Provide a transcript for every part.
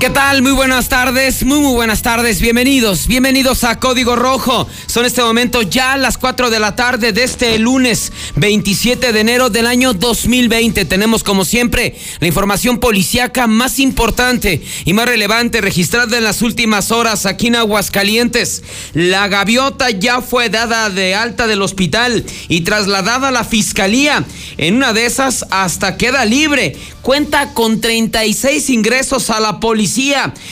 ¿Qué tal? Muy buenas tardes, muy muy buenas tardes, bienvenidos, bienvenidos a Código Rojo. Son este momento ya las 4 de la tarde de este lunes 27 de enero del año 2020. Tenemos como siempre la información policíaca más importante y más relevante registrada en las últimas horas aquí en Aguascalientes. La gaviota ya fue dada de alta del hospital y trasladada a la fiscalía. En una de esas hasta queda libre. Cuenta con 36 ingresos a la policía.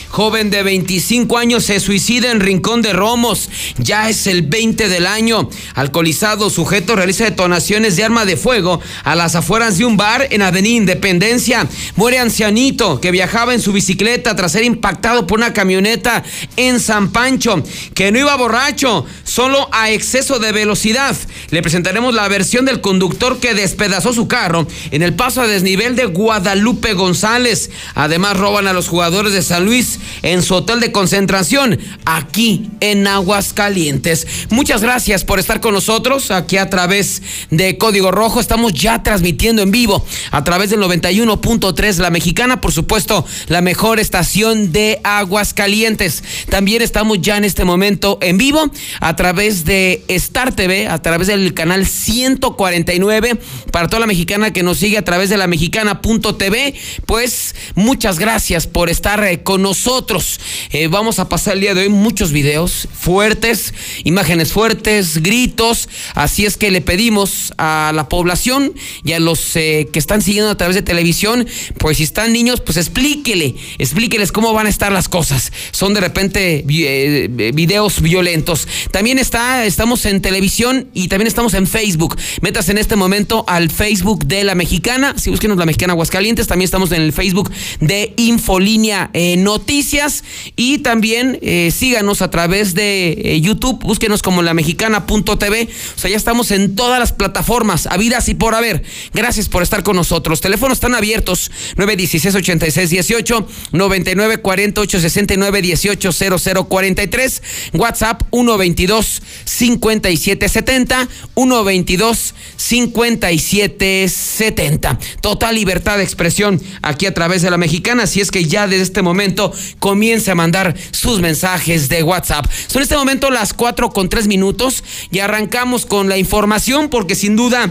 Joven de 25 años se suicida en Rincón de Romos. Ya es el 20 del año. Alcoholizado sujeto realiza detonaciones de arma de fuego a las afueras de un bar en Avenida Independencia. Muere ancianito que viajaba en su bicicleta tras ser impactado por una camioneta en San Pancho. Que no iba borracho, solo a exceso de velocidad. Le presentaremos la versión del conductor que despedazó su carro en el paso a desnivel de Guadalupe González. Además, roban a los jugadores de San Luis en su hotel de concentración aquí en Aguascalientes. Muchas gracias por estar con nosotros aquí a través de Código Rojo. Estamos ya transmitiendo en vivo a través del 91.3 La Mexicana, por supuesto, la mejor estación de Aguascalientes. También estamos ya en este momento en vivo a través de Star TV, a través del canal 149 para toda la mexicana que nos sigue a través de la mexicana.tv. Pues muchas gracias por estar eh, con nosotros. Eh, vamos a pasar el día de hoy muchos videos fuertes, imágenes fuertes, gritos. Así es que le pedimos a la población y a los eh, que están siguiendo a través de televisión, pues si están niños, pues explíquele, explíqueles cómo van a estar las cosas. Son de repente videos violentos. También está, estamos en televisión y también estamos en Facebook. Metas en este momento al Facebook de la Mexicana. Si búsquenos la Mexicana Aguascalientes, también estamos en el Facebook de Infolínea eh, Noticias. Y también eh, síganos a través de eh, YouTube, búsquenos como la mexicana.tv. O sea, ya estamos en todas las plataformas, habidas y por haber. Gracias por estar con nosotros. Teléfonos están abiertos: 916 86 18, 99 48 69 18 0043, WhatsApp 122 57 70, 122 57 70. Total libertad de expresión aquí a través de la mexicana. Así es que ya desde este momento comience a mandar sus mensajes de WhatsApp. Son en este momento las 4 con 3 minutos y arrancamos con la información porque sin duda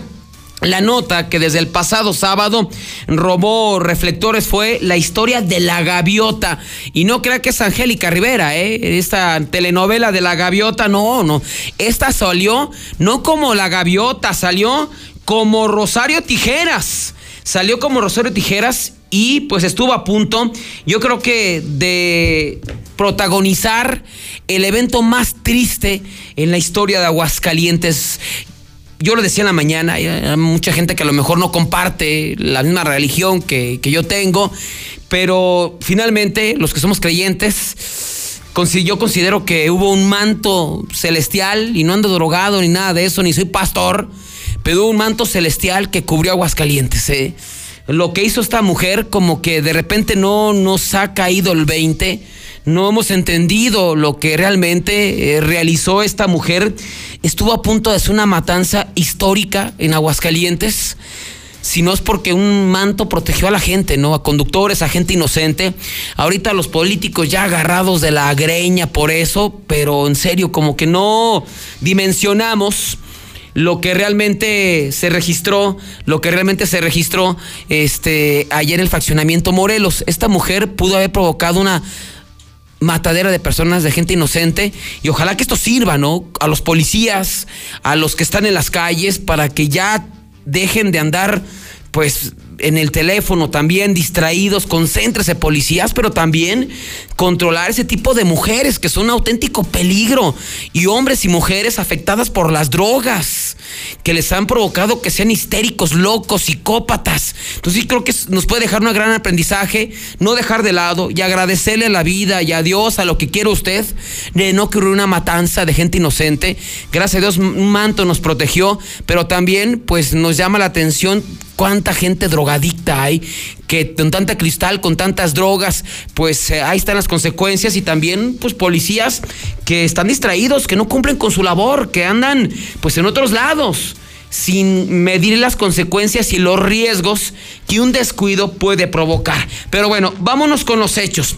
la nota que desde el pasado sábado robó reflectores fue la historia de la gaviota. Y no crea que es Angélica Rivera, ¿eh? Esta telenovela de la gaviota, no, no. Esta salió no como la gaviota, salió como Rosario Tijeras. Salió como Rosario Tijeras y pues estuvo a punto, yo creo que de protagonizar el evento más triste en la historia de Aguascalientes yo lo decía en la mañana, hay mucha gente que a lo mejor no comparte la misma religión que, yo tengo, pero finalmente los que somos creyentes, yo considero que hubo un manto celestial y no ando drogado ni nada de eso, ni soy pastor, pero hubo un manto celestial que cubrió Aguascalientes. ¿eh? Lo que hizo esta mujer como que de repente no nos ha caído el 20 no hemos entendido lo que realmente eh, realizó esta mujer. Estuvo a punto de hacer una matanza histórica en Aguascalientes. Si no es porque un manto protegió a la gente, ¿no? A conductores, a gente inocente. Ahorita los políticos ya agarrados de la greña por eso, pero en serio, como que no dimensionamos lo que realmente se registró, lo que realmente se registró este, ayer en el faccionamiento Morelos. Esta mujer pudo haber provocado una matadera de personas, de gente inocente, y ojalá que esto sirva, ¿no? A los policías, a los que están en las calles, para que ya dejen de andar, pues, en el teléfono también distraídos, concéntrese policías, pero también controlar ese tipo de mujeres que son auténtico peligro y hombres y mujeres afectadas por las drogas. que les han provocado que sean histéricos, locos, psicópatas. Entonces creo que nos puede dejar un gran aprendizaje, no dejar de lado y agradecerle a la vida y a Dios, a lo que quiera usted, de no ocurrir una matanza de gente inocente. Gracias a Dios un manto nos protegió, pero también pues nos llama la atención cuánta gente drogadicta hay, que con tanta cristal, con tantas drogas, pues eh, ahí están las consecuencias y también pues policías que están distraídos, que no cumplen con su labor, que andan pues en otros lados sin medir las consecuencias y los riesgos que un descuido puede provocar. Pero bueno, vámonos con los hechos.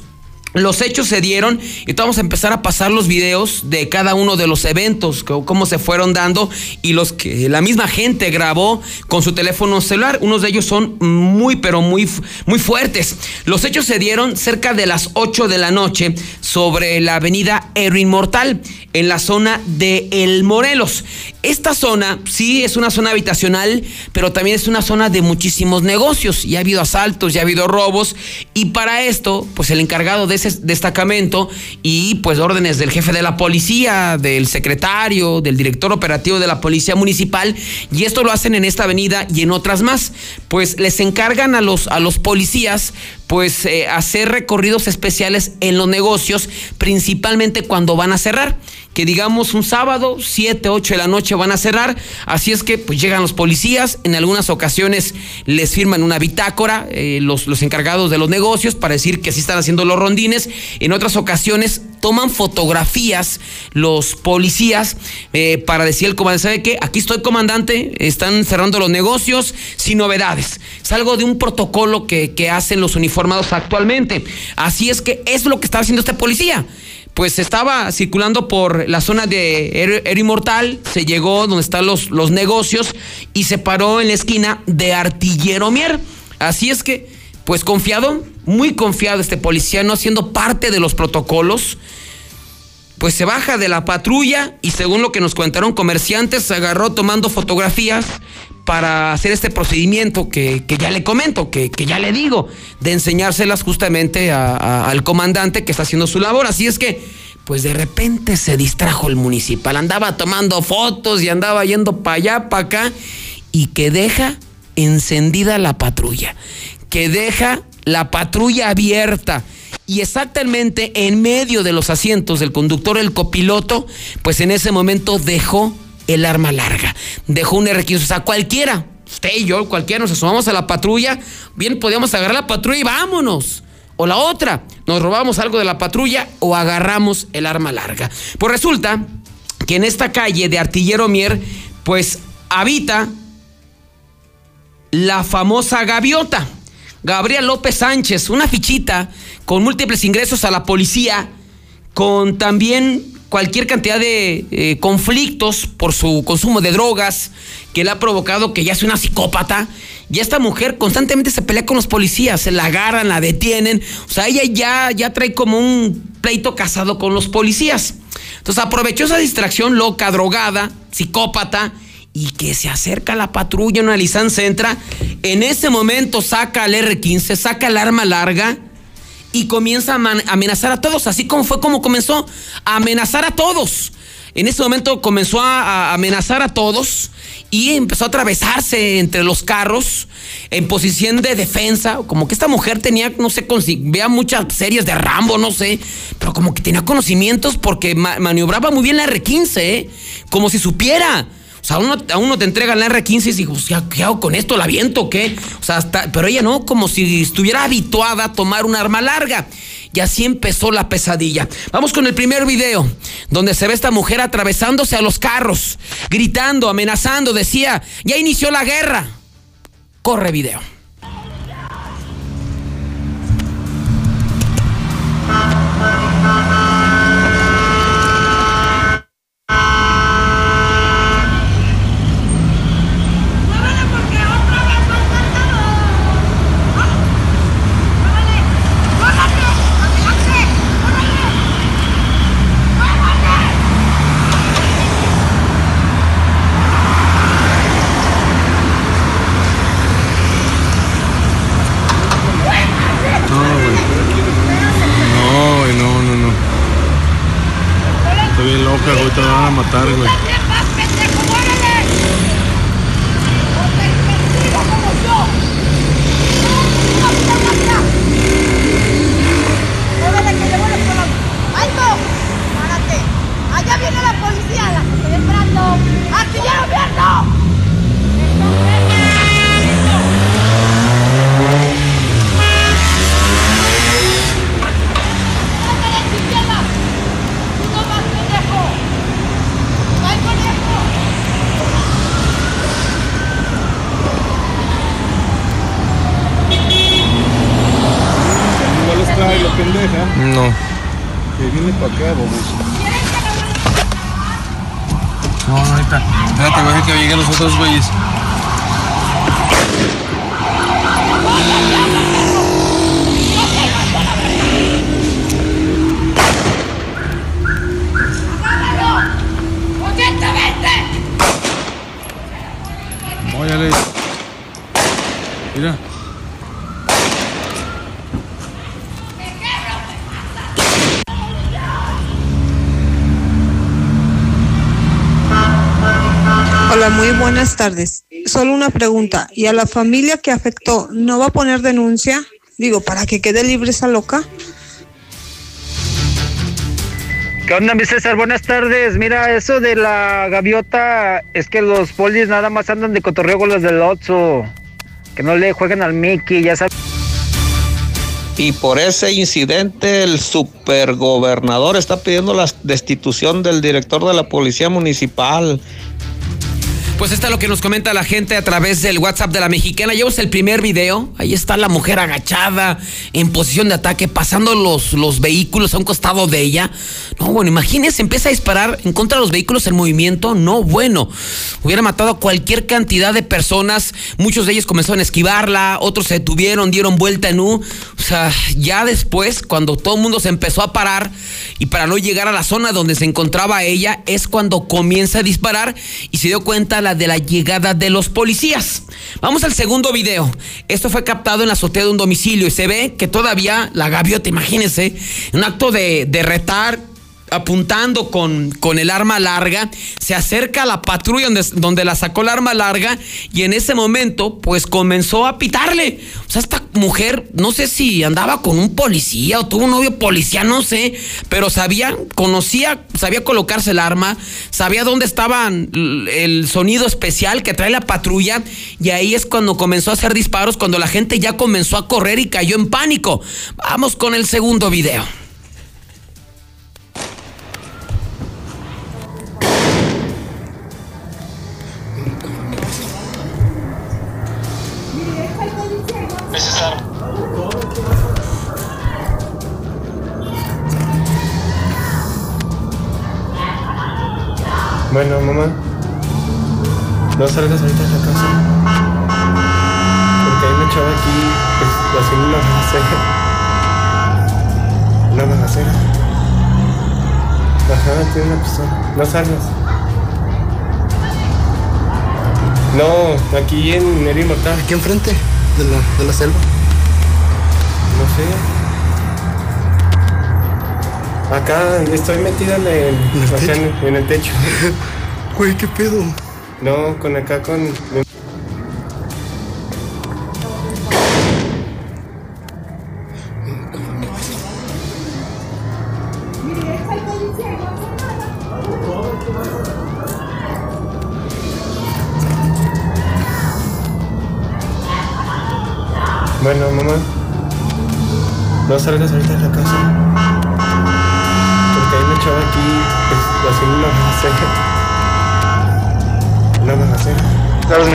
Los hechos se dieron y vamos a empezar a pasar los videos de cada uno de los eventos, cómo se fueron dando y los que la misma gente grabó con su teléfono celular. Unos de ellos son muy, pero muy, muy fuertes. Los hechos se dieron cerca de las 8 de la noche sobre la avenida Héroe Inmortal, en la zona de El Morelos. Esta zona sí es una zona habitacional, pero también es una zona de muchísimos negocios. Y ha habido asaltos, ya ha habido robos. Y para esto, pues el encargado de destacamento y pues órdenes del jefe de la policía, del secretario, del director operativo de la policía municipal y esto lo hacen en esta avenida y en otras más. Pues les encargan a los, a los policías pues eh, hacer recorridos especiales en los negocios, principalmente cuando van a cerrar que digamos un sábado, 7, 8 de la noche van a cerrar, así es que pues llegan los policías, en algunas ocasiones les firman una bitácora, eh, los, los encargados de los negocios, para decir que sí están haciendo los rondines, en otras ocasiones toman fotografías los policías eh, para decir el comandante, ¿sabe qué? Aquí estoy comandante, están cerrando los negocios sin novedades. Es algo de un protocolo que, que hacen los uniformados actualmente. Así es que es lo que está haciendo este policía pues estaba circulando por la zona de Eri Mortal, se llegó donde están los, los negocios y se paró en la esquina de Artillero Mier. Así es que, pues confiado, muy confiado este policía, no siendo parte de los protocolos, pues se baja de la patrulla y según lo que nos contaron comerciantes, se agarró tomando fotografías para hacer este procedimiento que, ya le comento, que, ya le digo, de enseñárselas justamente al comandante que está haciendo su labor. Así es que, pues de repente se distrajo el municipal, andaba tomando fotos y andaba yendo para allá, para acá, y que deja encendida la patrulla, que deja la patrulla abierta y exactamente en medio de los asientos del conductor, el copiloto, pues en ese momento dejó el arma larga, dejó un R15, o sea, cualquiera, usted y yo, cualquiera, nos asomamos a la patrulla, bien podíamos agarrar la patrulla y vámonos. O la otra, nos robamos algo de la patrulla o agarramos el arma larga. Pues resulta que en esta calle de Artillero Mier, pues habita la famosa gaviota. Gabriel López Sánchez, una fichita con múltiples ingresos a la policía, con también cualquier cantidad de eh, conflictos por su consumo de drogas que le ha provocado que ya sea una psicópata. Y esta mujer constantemente se pelea con los policías, se la agarran, la detienen. O sea, ella ya, ya trae como un pleito casado con los policías. Entonces aprovechó esa distracción loca, drogada, psicópata, y que se acerca la patrulla, una licencia entra, en ese momento saca el R15, saca el arma larga y comienza a amenazar a todos, así como fue como comenzó a amenazar a todos. En ese momento comenzó a, amenazar a todos y empezó a atravesarse entre los carros en posición de defensa, como que esta mujer tenía, no sé, vea muchas series de Rambo, no sé, pero como que tenía conocimientos porque maniobraba muy bien la R15, ¿eh? como si supiera. O sea, a uno, te entrega la R15 y dices, ¿qué hago con esto? ¿La viento o qué? O sea, pero ella no, como si estuviera habituada a tomar un arma larga. Y así empezó la pesadilla. Vamos con el primer video, donde se ve esta mujer atravesándose a los carros, gritando, amenazando, decía, ya inició la guerra. Corre video. Te van a matar, güey. Para acá, vamos. No, ahorita. Espérate, a que lleguen los otros güeyes. Hola, muy buenas tardes. Solo una pregunta. ¿Y a la familia que afectó no va a poner denuncia? Digo, para que quede libre esa loca. ¿Qué onda, mi César? Buenas tardes. Mira, eso de la gaviota es que los polis nada más andan de cotorreo con los del Otso. Que no le jueguen al Mickey, ya sabes. Y por ese incidente el supergobernador está pidiendo la destitución del director de la policía municipal. Pues está lo que nos comenta la gente a través del WhatsApp de la mexicana. Llevamos el primer video. Ahí está la mujer agachada, en posición de ataque, pasando los, los vehículos a un costado de ella. No, bueno, imagínense, empieza a disparar en contra de los vehículos en movimiento. No, bueno. Hubiera matado a cualquier cantidad de personas. Muchos de ellos comenzaron a esquivarla, otros se detuvieron, dieron vuelta en U. O sea, ya después, cuando todo el mundo se empezó a parar y para no llegar a la zona donde se encontraba ella, es cuando comienza a disparar y se dio cuenta la de la llegada de los policías. Vamos al segundo video. Esto fue captado en la azotea de un domicilio y se ve que todavía la gaviota, imagínense, un acto de, de retar apuntando con, con, el arma larga, se acerca a la patrulla donde, donde, la sacó el arma larga y en ese momento pues comenzó a pitarle. O sea, esta mujer, no sé si andaba con un policía o tuvo un novio policía, no sé, pero sabía, conocía, sabía colocarse el arma, sabía dónde estaba el sonido especial que trae la patrulla y ahí es cuando comenzó a hacer disparos, cuando la gente ya comenzó a correr y cayó en pánico. Vamos con el segundo video. Bueno, mamá, no salgas ahorita de la casa. Porque hay una chava aquí pues, haciendo una balacera. Una balacera. Ajá, tiene una pistola. No salgas. No, aquí en el Inmortal. Aquí enfrente de la, de la selva. No sé. Acá estoy metida en el, ¿En el acá techo? en, en el techo. Güey, ¿qué pedo? No, con acá con.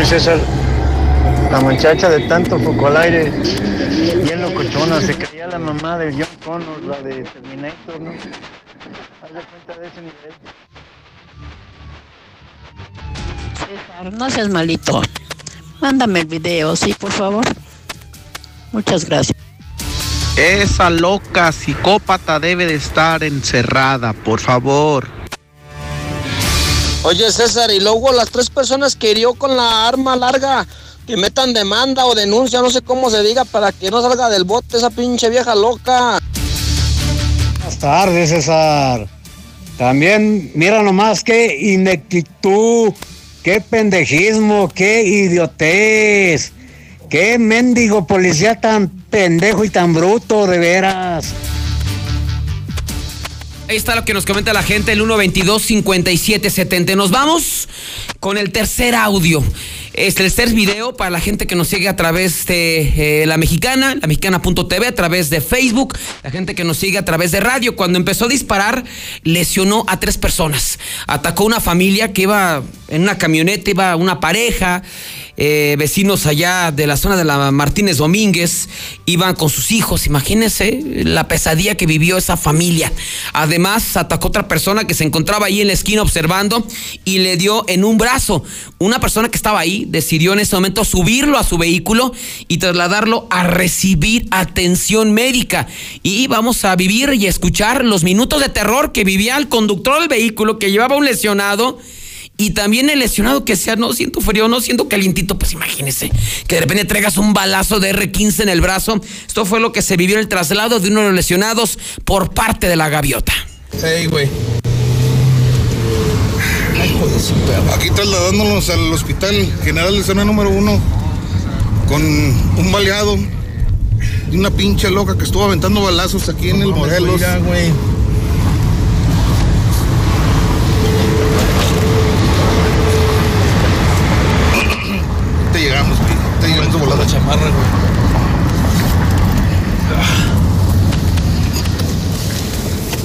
César? La muchacha de tanto foco al aire, bien locochona, se creía la mamá de John Connor, la de Terminator, ¿no? Haz de cuenta de ese nivel. César, no seas malito. Mándame el video, sí, por favor. Muchas gracias. Esa loca psicópata debe de estar encerrada, por favor. Oye César, y luego las tres personas que hirió con la arma larga, que metan demanda o denuncia, no sé cómo se diga, para que no salga del bote esa pinche vieja loca. Buenas tardes, César. También, mira nomás qué ineptitud, qué pendejismo, qué idiotez, qué mendigo policía tan pendejo y tan bruto, de veras. Ahí está lo que nos comenta la gente, el 122-5770. Nos vamos con el tercer audio. Es el tercer video para la gente que nos sigue a través de eh, la mexicana, la mexicana.tv, a través de Facebook, la gente que nos sigue a través de radio. Cuando empezó a disparar, lesionó a tres personas. Atacó una familia que iba en una camioneta, iba una pareja. Eh, vecinos allá de la zona de la Martínez Domínguez iban con sus hijos. Imagínense la pesadilla que vivió esa familia. Además, atacó otra persona que se encontraba ahí en la esquina observando y le dio en un brazo. Una persona que estaba ahí decidió en ese momento subirlo a su vehículo y trasladarlo a recibir atención médica. Y vamos a vivir y escuchar los minutos de terror que vivía el conductor del vehículo que llevaba un lesionado y también el lesionado que sea, no siento frío, no siento calientito, pues imagínese que de repente traigas un balazo de R15 en el brazo. Esto fue lo que se vivió en el traslado de uno de los lesionados por parte de la gaviota. Hey, güey. Aquí trasladándonos al Hospital General de Zona número uno con un baleado y una pinche loca que estuvo aventando balazos aquí en el Morelos. güey. Te llegamos, güey. Te llegamos de volada. chamarra, güey.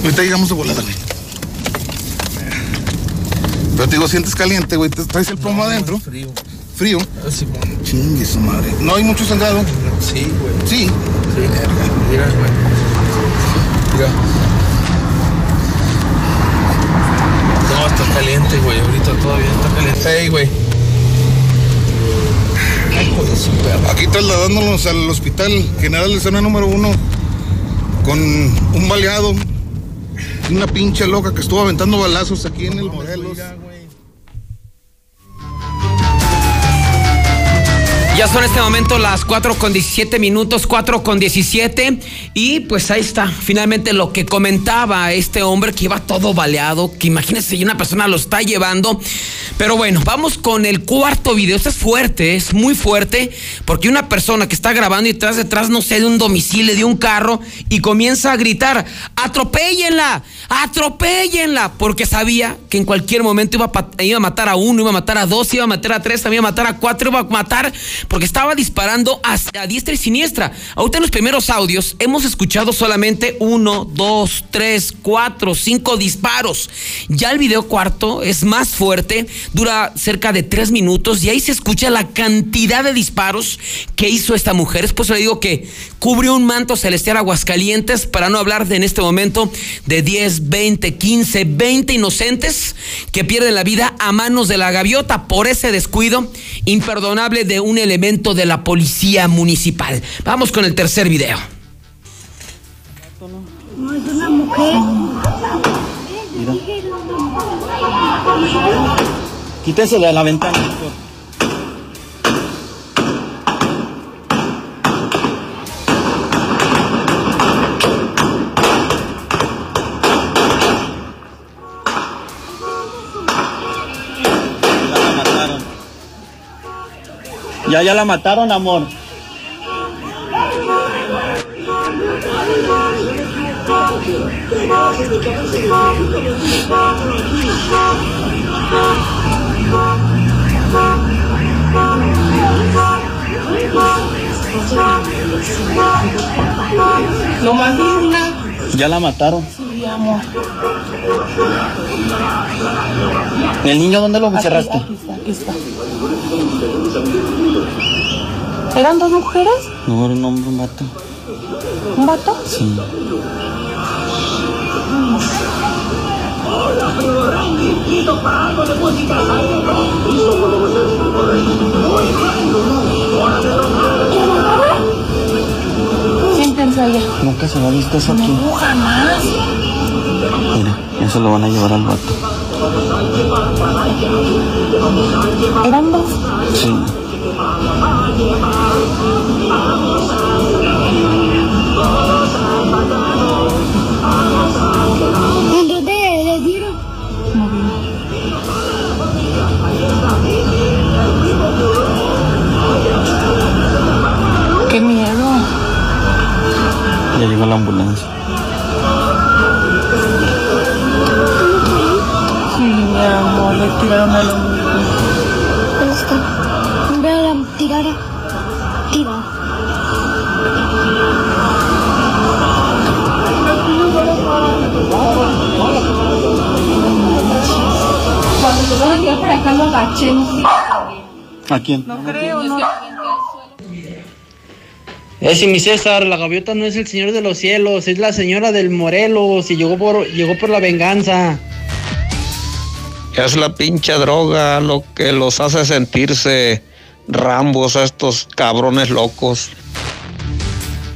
Ahorita llegamos de volada, güey. Pero te digo, sientes caliente, güey. ¿Te traes el plomo adentro? Frío. ¿Frío? Así, güey. Chingue su madre. ¿No hay mucho sangrado? Sí, güey. Sí. Sí. Mira, güey. Mira. No, está caliente, güey. Ahorita todavía está caliente. Hey, güey. Aquí trasladándonos al Hospital General de Zona número uno con un baleado una pinche loca que estuvo aventando balazos aquí en el Morelos. Ya son este momento las 4 con 17 minutos, 4 con 17. Y pues ahí está, finalmente lo que comentaba este hombre que iba todo baleado, que imagínense, una persona lo está llevando. Pero bueno, vamos con el cuarto video. Este es fuerte, es muy fuerte, porque una persona que está grabando y detrás, detrás, no sé, de un domicilio, de un carro, y comienza a gritar, atropéllenla, atropéllenla, porque sabía que en cualquier momento iba a, iba a matar a uno, iba a matar a dos, iba a matar a tres, iba a matar a cuatro, iba a matar, porque estaba disparando a, diestra y siniestra. Ahorita en los primeros audios hemos escuchado solamente uno, dos, tres, cuatro, cinco disparos. Ya el video cuarto es más fuerte, dura cerca de tres minutos y ahí se escucha la cantidad de disparos que hizo esta mujer. Es por eso le digo que cubrió un manto celestial Aguascalientes para no hablar de, en este momento de 10, 20, 15, 20 inocentes que pierden la vida a manos de la gaviota por ese descuido imperdonable de un elemento de la policía municipal. Vamos con el tercer video. No. Quítese de la ventana. Ya, ya la mataron, amor. No más una. Ya la mataron. Sí, amor. ¿El niño dónde lo encerraste? Aquí está, aquí está. ¿Eran dos mujeres? No, era un hombre, un vato. ¿Un vato? Sí. Siéntense allá. Nunca se había visto eso aquí. No, jamás. Mira, eso lo van a llevar al vato. ¿Eran dos? Sí. Qué miedo. Ya llegó la tiraron a la. Van a tirar para acá lo agaché, no sé. ¿A quién? No creo, no. Es y mi César, la gaviota no es el señor de los cielos, es la señora del Morelos y llegó por, llegó por la venganza. Es la pinche droga lo que los hace sentirse rambos a estos cabrones locos.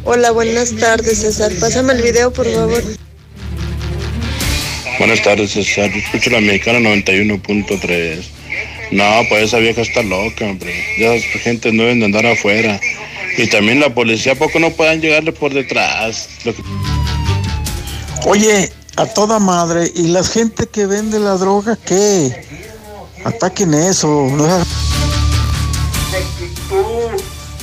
Hola, buenas tardes, César. Pásame el video, por favor. Buenas tardes, César. Yo escucho la mexicana 91.3. No, pues esa vieja está loca, hombre. Ya las gente no deben de andar afuera. Y también la policía, ¿a poco no puedan llegarle por detrás? Que- Oye, a toda madre, ¿y la gente que vende la droga qué? Ataquen eso. No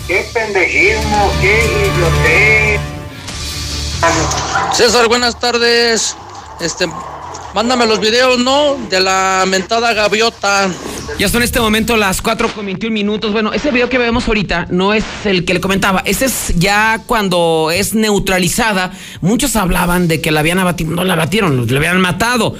¡Qué pendejismo! ¡Qué idiotez! César, buenas tardes. Este, mándame los videos, ¿no? De la mentada gaviota. Ya son en este momento las 4 con 21 minutos. Bueno, ese video que vemos ahorita no es el que le comentaba. Ese es ya cuando es neutralizada. Muchos hablaban de que la habían abatido. No la abatieron, la habían matado.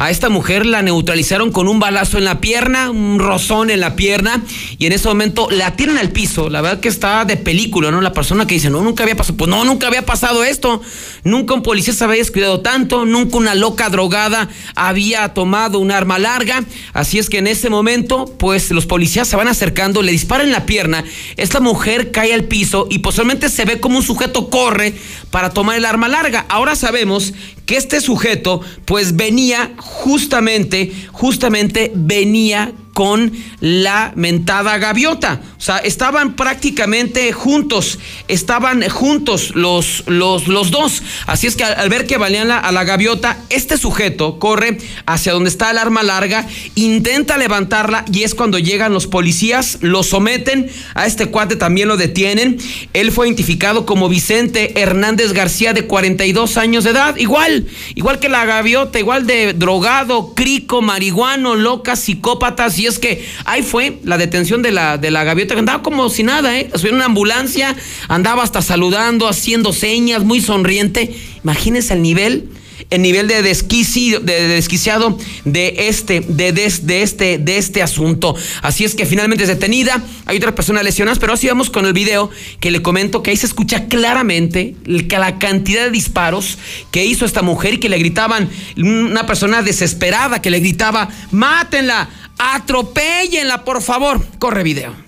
A esta mujer la neutralizaron con un balazo en la pierna, un rozón en la pierna, y en ese momento la tiran al piso. La verdad que está de película, ¿no? La persona que dice, no, nunca había pasado. Pues no, nunca había pasado esto. Nunca un policía se había descuidado tanto, nunca una loca drogada había tomado un arma larga. Así es que en ese momento, pues los policías se van acercando, le disparan la pierna. Esta mujer cae al piso y posiblemente se ve como un sujeto corre para tomar el arma larga. Ahora sabemos que este sujeto, pues venía justamente, justamente venía con la mentada gaviota. O sea, estaban prácticamente juntos, estaban juntos los, los, los dos. Así es que al, ver que valían la- a la gaviota, este sujeto corre hacia donde está el arma larga, intenta levantarla y es cuando llegan los policías, lo someten, a este cuate también lo detienen. Él fue identificado como Vicente Hernández García de 42 años de edad, igual, igual que la gaviota, igual de drogado, crico, marihuano, loca, psicópatas y es que ahí fue la detención de la, de la gaviota que andaba como si nada, ¿eh? Subió en una ambulancia, andaba hasta saludando, haciendo señas, muy sonriente. Imagínense el nivel, el nivel de, desquici- de, de desquiciado de este, de, de este, de este asunto. Así es que finalmente es detenida. Hay otras personas lesionadas, pero así vamos con el video que le comento que ahí se escucha claramente la cantidad de disparos que hizo esta mujer y que le gritaban, una persona desesperada que le gritaba, mátenla, atropéllenla, por favor. Corre video.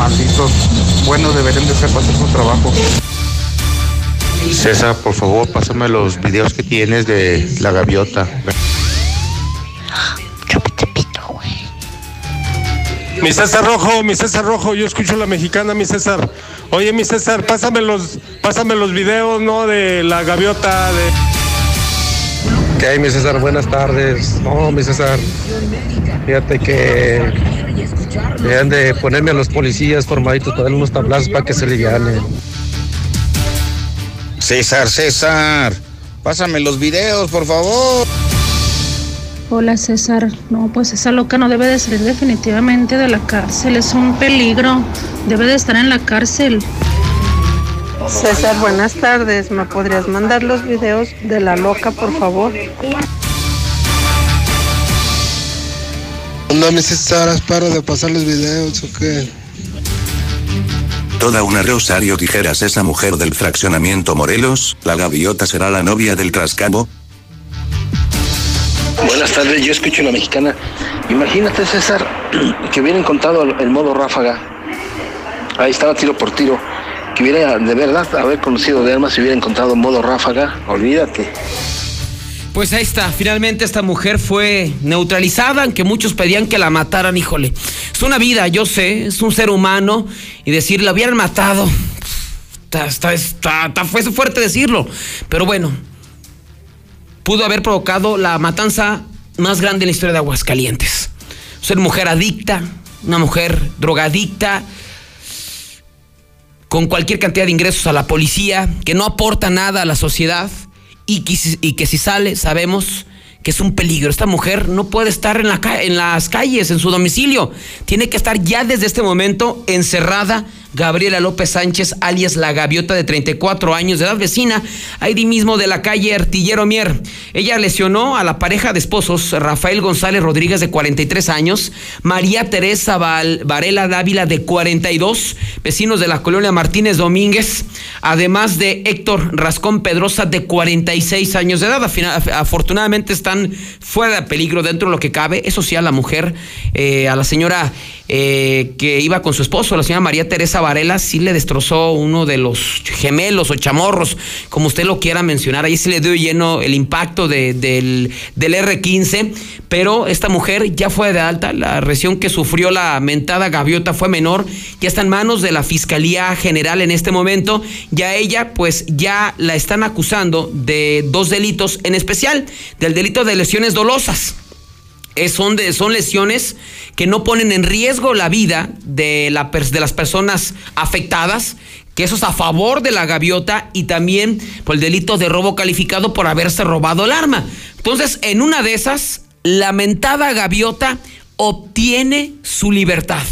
Malditos. Bueno, deberían de ser para hacer su trabajo. César, por favor, pásame los videos que tienes de la gaviota. Mi César Rojo, mi César Rojo, yo escucho la mexicana, mi César. Oye, mi César, pásame los, pásame los videos, ¿no? De la gaviota, de... ¿Qué hay, mi César? Buenas tardes. No, mi César, fíjate que deben de ponerme a los policías formaditos para darle unos tablazos para que se livianen. César, César, pásame los videos, por favor. Hola César, no, pues esa loca no debe de salir definitivamente de la cárcel, es un peligro, debe de estar en la cárcel. César, buenas tardes. ¿Me podrías mandar los videos de la loca, por favor? No, mi César, paro de pasar los videos, ¿o qué? Toda una Rosario dijeras esa mujer del fraccionamiento Morelos, la gaviota será la novia del trascabo. Buenas tardes, yo escucho la mexicana. Imagínate, César, que hubiera encontrado el, el modo ráfaga. Ahí estaba tiro por tiro. Que hubiera de verdad haber conocido de armas y hubiera encontrado modo ráfaga. Olvídate. Pues ahí está, finalmente esta mujer fue neutralizada, aunque muchos pedían que la mataran, híjole. Es una vida, yo sé, es un ser humano, y decir, la hubieran matado, está, está, está, está- fue fuerte decirlo, pero bueno, pudo haber provocado la matanza más grande en la historia de Aguascalientes. Ser mujer adicta, una mujer drogadicta, con cualquier cantidad de ingresos a la policía, que no aporta nada a la sociedad y que, y que si sale sabemos que es un peligro. Esta mujer no puede estar en, la en las calles, en su domicilio. Tiene que estar ya desde este momento encerrada. Gabriela López Sánchez, alias La Gaviota, de 34 años de edad, vecina, ahí mismo de la calle Artillero Mier. Ella lesionó a la pareja de esposos, Rafael González Rodríguez, de 43 años, María Teresa Varela Dávila, de 42, vecinos de la colonia Martínez Domínguez, además de Héctor Rascón Pedrosa, de 46 años de edad. Afortunadamente están fuera de peligro dentro de lo que cabe. Eso sí, a la mujer, eh, a la señora eh, que iba con su esposo, la señora María Teresa Varela, sí le destrozó uno de los gemelos o chamorros, como usted lo quiera mencionar. Ahí sí le dio lleno el impacto de- del, del R15, pero esta mujer ya fue de alta. La agresión que sufrió la mentada gaviota fue menor. Ya está en manos de la Fiscalía General en este momento. Ya ella, pues ya la están acusando de dos delitos, en especial del delito de lesiones dolosas. Es- son, de, son lesiones que no ponen en riesgo la vida de, la, de las personas afectadas, que eso es a favor de la gaviota y también por el delito de robo calificado por haberse robado el arma. Entonces, en una de esas, la mentada gaviota obtiene su libertad.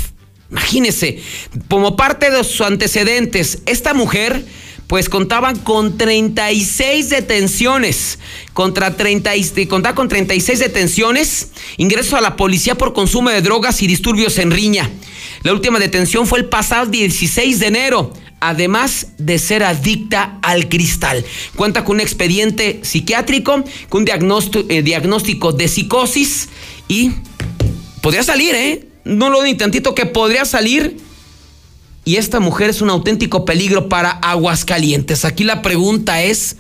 Imagínese, como parte de sus antecedentes, esta mujer pues contaban con 36 detenciones, contra 30, y- contaba con 36 detenciones, ingresos a la policía por consumo de drogas y disturbios en riña. La última detención fue el pasado 16 de enero, además de ser adicta al cristal. Cuenta con un expediente psiquiátrico, con un diagnóstico, eh, diagnóstico de psicosis y podría salir, ¿eh? No lo ni tantito que podría salir. Y esta mujer es un auténtico peligro para Aguascalientes. Aquí la pregunta es,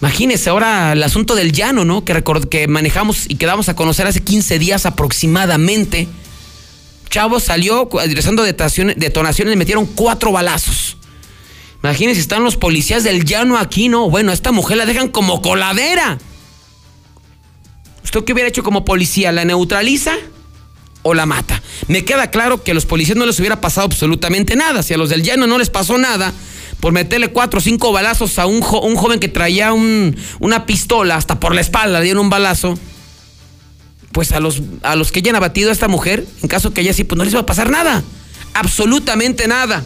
imagínese ahora el asunto del llano, ¿no? Que, que manejamos y que damos a conocer hace 15 días aproximadamente. Chavo salió detonaciones, detonaciones, le metieron cuatro balazos. Imagínense, están los policías del llano aquí, ¿no? Bueno, a esta mujer la dejan como coladera. ¿Usted qué hubiera hecho como policía? ¿La neutraliza o la mata? Me queda claro que a los policías no les hubiera pasado absolutamente nada. Si a los del llano no les pasó nada por meterle cuatro o cinco balazos a un, jo- un joven que traía un- una pistola hasta por la espalda, le dieron un balazo. Pues a los, a los que hayan abatido a esta mujer, en caso que ella sí, pues no les va a pasar nada. Absolutamente nada.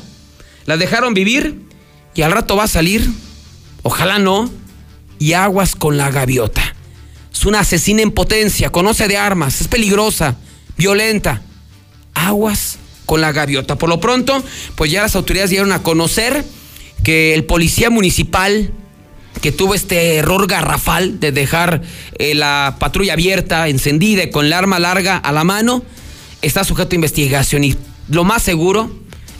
La dejaron vivir y al rato va a salir, ojalá no, y aguas con la gaviota. Es una asesina en potencia, conoce de armas, es peligrosa, violenta. Aguas con la gaviota. Por lo pronto, pues ya las autoridades dieron a conocer que el policía municipal que tuvo este error garrafal de dejar eh, la patrulla abierta, encendida y con el arma larga a la mano, está sujeto a investigación y lo más seguro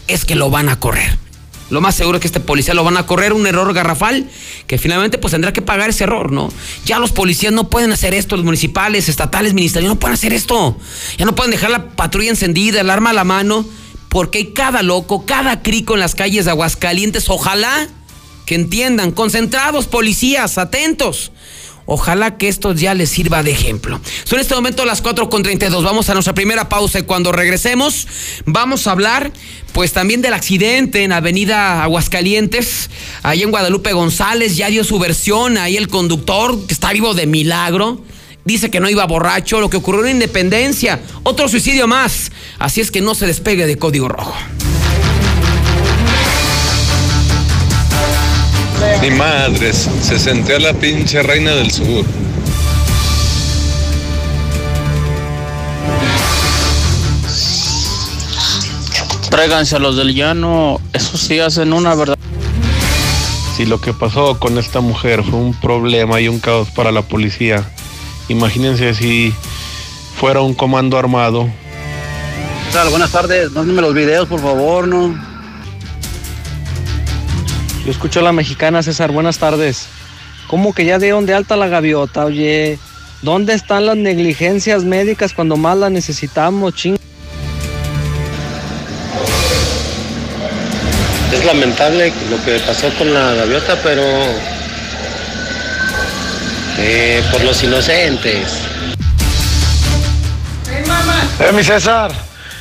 es que lo van a correr. Lo más seguro es que este policía lo van a correr un error garrafal que finalmente pues tendrá que pagar ese error, ¿no? Ya los policías no pueden hacer esto, los municipales, estatales, ministerios no pueden hacer esto. Ya no pueden dejar la patrulla encendida, el arma a la mano, porque hay cada loco, cada crico en las calles de Aguascalientes. Ojalá que entiendan, concentrados policías, atentos. Ojalá que esto ya les sirva de ejemplo. Son en este momento las 4.32. Vamos a nuestra primera pausa y cuando regresemos vamos a hablar pues también del accidente en Avenida Aguascalientes. Ahí en Guadalupe González ya dio su versión. Ahí el conductor que está vivo de milagro. Dice que no iba borracho, lo que ocurrió en Independencia. Otro suicidio más. Así es que no se despegue de Código Rojo. Ni madres, se sentía la pinche reina del sur. Tráiganse a los del llano, eso sí hacen una verdad. Si lo que pasó con esta mujer fue un problema y un caos para la policía, imagínense si fuera un comando armado. Buenas tardes, mándenme los videos, por favor, ¿no? Yo escucho a la mexicana, César, buenas tardes. ¿Cómo que ya dieron de alta la gaviota? Oye, ¿dónde están las negligencias médicas cuando más las necesitamos, ching? Es lamentable lo que pasó con la gaviota, pero eh, por los inocentes. Eh, mi César,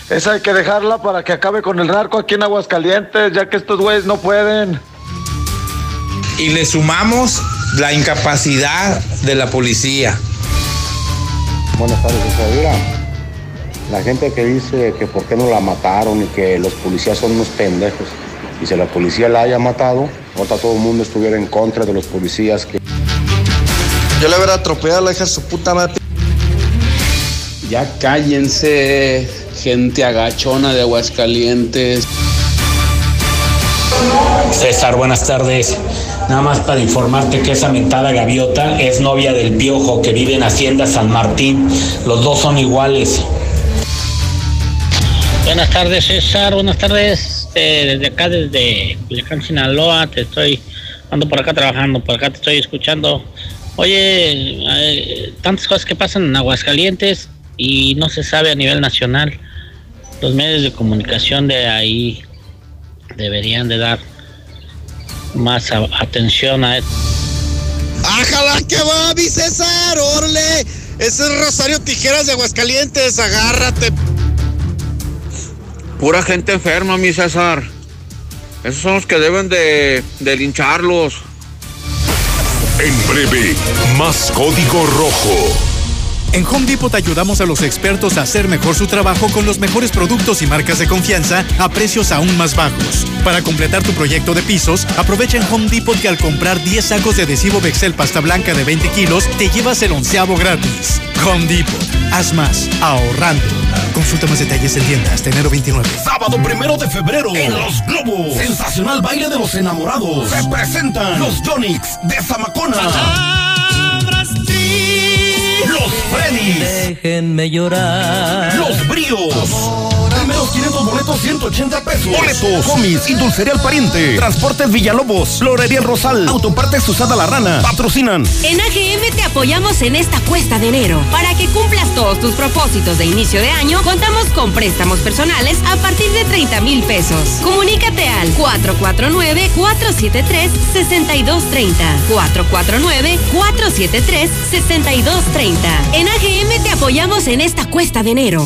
esa hay que dejarla para que acabe con el narco aquí en Aguascalientes, ya que estos güeyes no pueden. Y le sumamos la incapacidad de la policía. Buenas tardes, César. Mira, la gente que dice que por qué no la mataron y que los policías son unos pendejos. Y si la policía la haya matado, ahorita todo el mundo estuviera en contra de los policías que... Yo le hubiera atropellado a la hija de su puta madre. Ya cállense, gente agachona de Aguascalientes. César, buenas tardes. Nada más para informarte que esa mentada gaviota es novia del piojo que vive en Hacienda San Martín. Los dos son iguales. Buenas tardes, César. Buenas tardes. Eh, desde acá, desde Culiacán, Sinaloa, te estoy. Ando por acá trabajando, por acá te estoy escuchando. Oye, eh, tantas cosas que pasan en Aguascalientes y no se sabe a nivel nacional. Los medios de comunicación de ahí deberían de dar más a- atención a esto. ¡Ájala que va, mi César! ¡Orle! Ese es Rosario Tijeras de Aguascalientes, agárrate. Pura gente enferma, mi César. Esos son los que deben de, de lincharlos. En breve, más código rojo. En Home Depot te ayudamos a los expertos a hacer mejor su trabajo con los mejores productos y marcas de confianza a precios aún más bajos. Para completar tu proyecto de pisos, aprovecha en Home Depot que al comprar 10 sacos de adhesivo Bexel pasta blanca de 20 kilos, te llevas el onceavo gratis. Home Depot, haz más, ahorrando. Consulta más detalles en tienda hasta enero 29. Sábado primero de febrero en Los Globos. Sensacional baile de los enamorados. Se presentan los Jonix de Zamacona. Los Freddys. Déjenme llorar. Los Bríos. Primeros 500 boletos, 180 pesos. Boletos, comis y dulcería al pariente. Transportes Villalobos. Florería El Rosal. Autopartes Usada La Rana. Patrocinan. En AGM te apoyamos en esta cuesta de enero. Para que cumplas todos tus propósitos de inicio de año, contamos con préstamos personales a partir de 30 mil pesos. Comunícate al 449-473-6230. 449-473-6230. En AGM te apoyamos en esta cuesta de enero.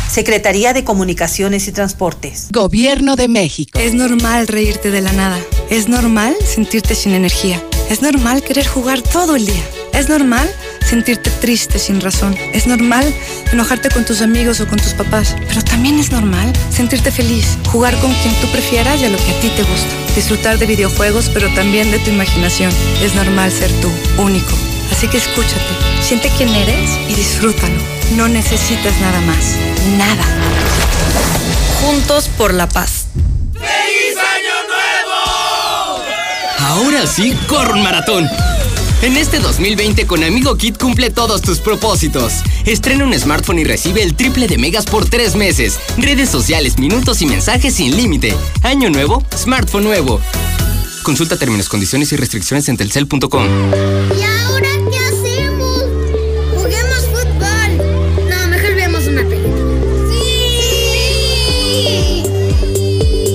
Secretaría de Comunicaciones y Transportes. Gobierno de México. Es normal reírte de la nada. Es normal sentirte sin energía. Es normal querer jugar todo el día. Es normal sentirte triste sin razón. Es normal enojarte con tus amigos o con tus papás. Pero también es normal sentirte feliz, jugar con quien tú prefieras y a lo que a ti te gusta. Disfrutar de videojuegos, pero también de tu imaginación. Es normal ser tú, único. Así que escúchate, siente quién eres y disfrútalo. No necesitas nada más. Nada. Juntos por la paz. ¡Feliz Año Nuevo! Ahora sí, corre un maratón. En este 2020 con Amigo Kit cumple todos tus propósitos. Estrena un smartphone y recibe el triple de megas por tres meses. Redes sociales, minutos y mensajes sin límite. Año nuevo, smartphone nuevo. Consulta términos, condiciones y restricciones en telcel.com.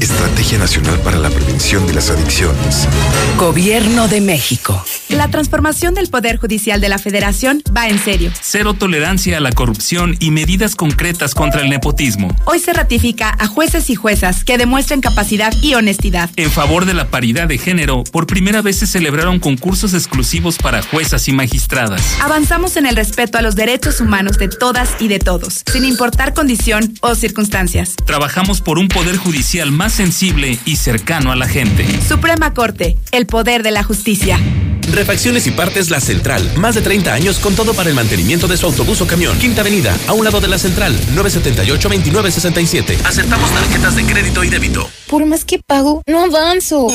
Estrategia Nacional para la Prevención de las Adicciones. Gobierno de México. La transformación del Poder Judicial de la Federación va en serio. Cero tolerancia a la corrupción y medidas concretas contra el nepotismo. Hoy se ratifica a jueces y juezas que demuestren capacidad y honestidad. En favor de la paridad de género, por primera vez se celebraron concursos exclusivos para juezas y magistradas. Avanzamos en el respeto a los derechos humanos de todas y de todos, sin importar condición o circunstancias. Trabajamos por un Poder Judicial más sensible y cercano a la gente. Suprema Corte, el poder de la justicia. Refacciones y partes La Central. Más de 30 años con todo para el mantenimiento de su autobús o camión. Quinta Avenida, a un lado de La Central, 978-2967. Aceptamos tarjetas de crédito y débito. Por más que pago, no avanzo.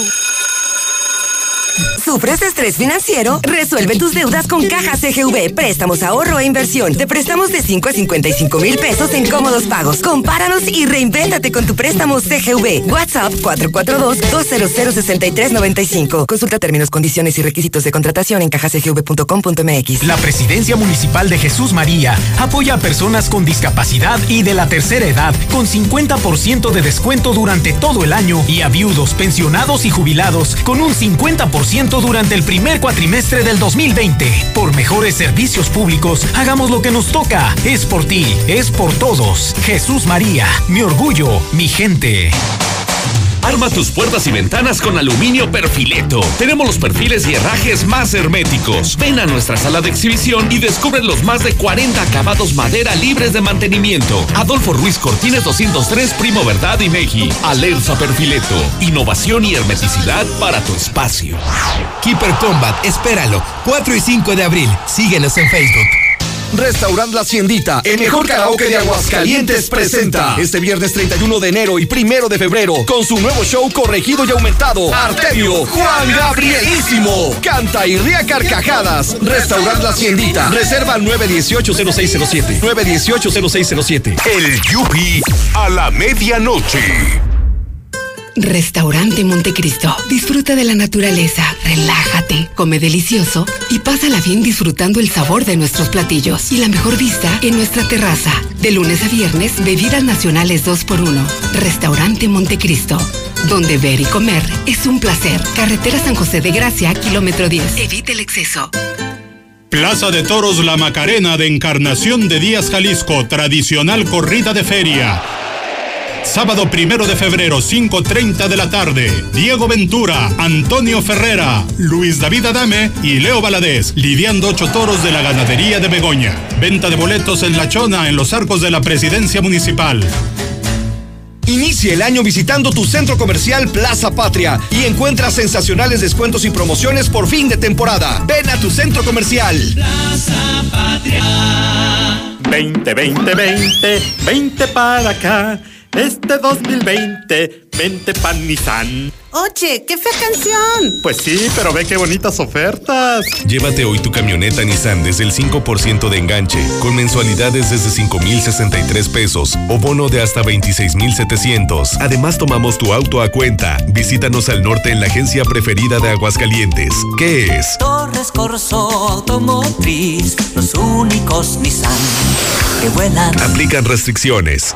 ¿Sufres estrés financiero? Resuelve tus deudas con Caja CGV. Préstamos, ahorro e inversión. Te prestamos de 5 a 55 mil pesos en cómodos pagos. Compáranos y reinvéntate con tu préstamo CGV. WhatsApp 442-200-6395. Consulta términos, condiciones y requisitos de contratación en cajacgv.com.mx. La Presidencia Municipal de Jesús María apoya a personas con discapacidad y de la tercera edad con 50% de descuento durante todo el año y a viudos, pensionados y jubilados con un 50% durante el primer cuatrimestre del 2020. Por mejores servicios públicos, hagamos lo que nos toca. Es por ti, es por todos. Jesús María, mi orgullo, mi gente. Arma tus puertas y ventanas con aluminio perfileto. Tenemos los perfiles y herrajes más herméticos. Ven a nuestra sala de exhibición y descubre los más de 40 acabados madera libres de mantenimiento. Adolfo Ruiz Cortines 203, Primo Verdad y Meji. Alerza Perfileto. Innovación y hermeticidad para tu espacio. Keeper Combat, espéralo. 4 y 5 de abril. Síguenos en Facebook. Restaurant La Haciendita, el mejor karaoke de Aguascalientes presenta este viernes 31 de enero y primero de febrero con su nuevo show corregido y aumentado. Artemio Juan Gabrielísimo. Canta y ría carcajadas. Restaurant La Haciendita. Reserva al 918-0607. 918-0607. El Yupi a la medianoche. Restaurante Montecristo. Disfruta de la naturaleza, relájate, come delicioso y pásala bien disfrutando el sabor de nuestros platillos y la mejor vista en nuestra terraza. De lunes a viernes, bebidas nacionales 2x1. Restaurante Montecristo. Donde ver y comer es un placer. Carretera San José de Gracia, kilómetro 10. Evite el exceso. Plaza de Toros La Macarena de Encarnación de Díaz, Jalisco. Tradicional corrida de feria Sábado primero de febrero, 5.30 de la tarde. Diego Ventura, Antonio Ferrera, Luis David Adame y Leo Valadez, lidiando ocho toros de la ganadería de Begoña. Venta de boletos en La Chona, en los arcos de la presidencia municipal. Inicia el año visitando tu centro comercial Plaza Patria y encuentra sensacionales descuentos y promociones por fin de temporada. Ven a tu centro comercial. Plaza Patria. 20, 20, 20, 20 para acá. Este 2020, 20 pan Nissan. Oye, qué fea canción. Pues sí, pero ve qué bonitas ofertas. Llévate hoy tu camioneta Nissan desde el 5% de enganche, con mensualidades desde 5,063 pesos o bono de hasta 26,700. Además, tomamos tu auto a cuenta. Visítanos al norte en la agencia preferida de Aguascalientes. ¿Qué es? Torres Corso Automotriz, los únicos Nissan que vuelan. Aplican restricciones.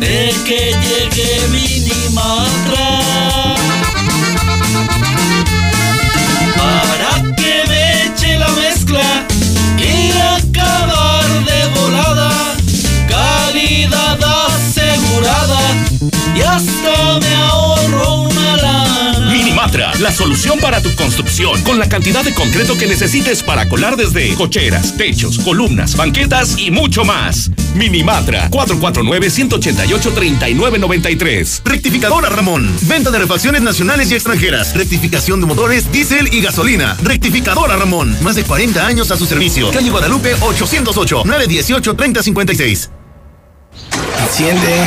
de que llegue Minimatra para y hasta me ahorro una lana Minimatra, la solución para tu construcción con la cantidad de concreto que necesites para colar desde cocheras, techos, columnas, banquetas y mucho más. Minimatra 449-188-3993. Rectificadora Ramón. Venta de refacciones nacionales y extranjeras. Rectificación de motores, diésel y gasolina. Rectificadora Ramón. Más de 40 años a su servicio. Calle Guadalupe 808 918 3056. Enciende.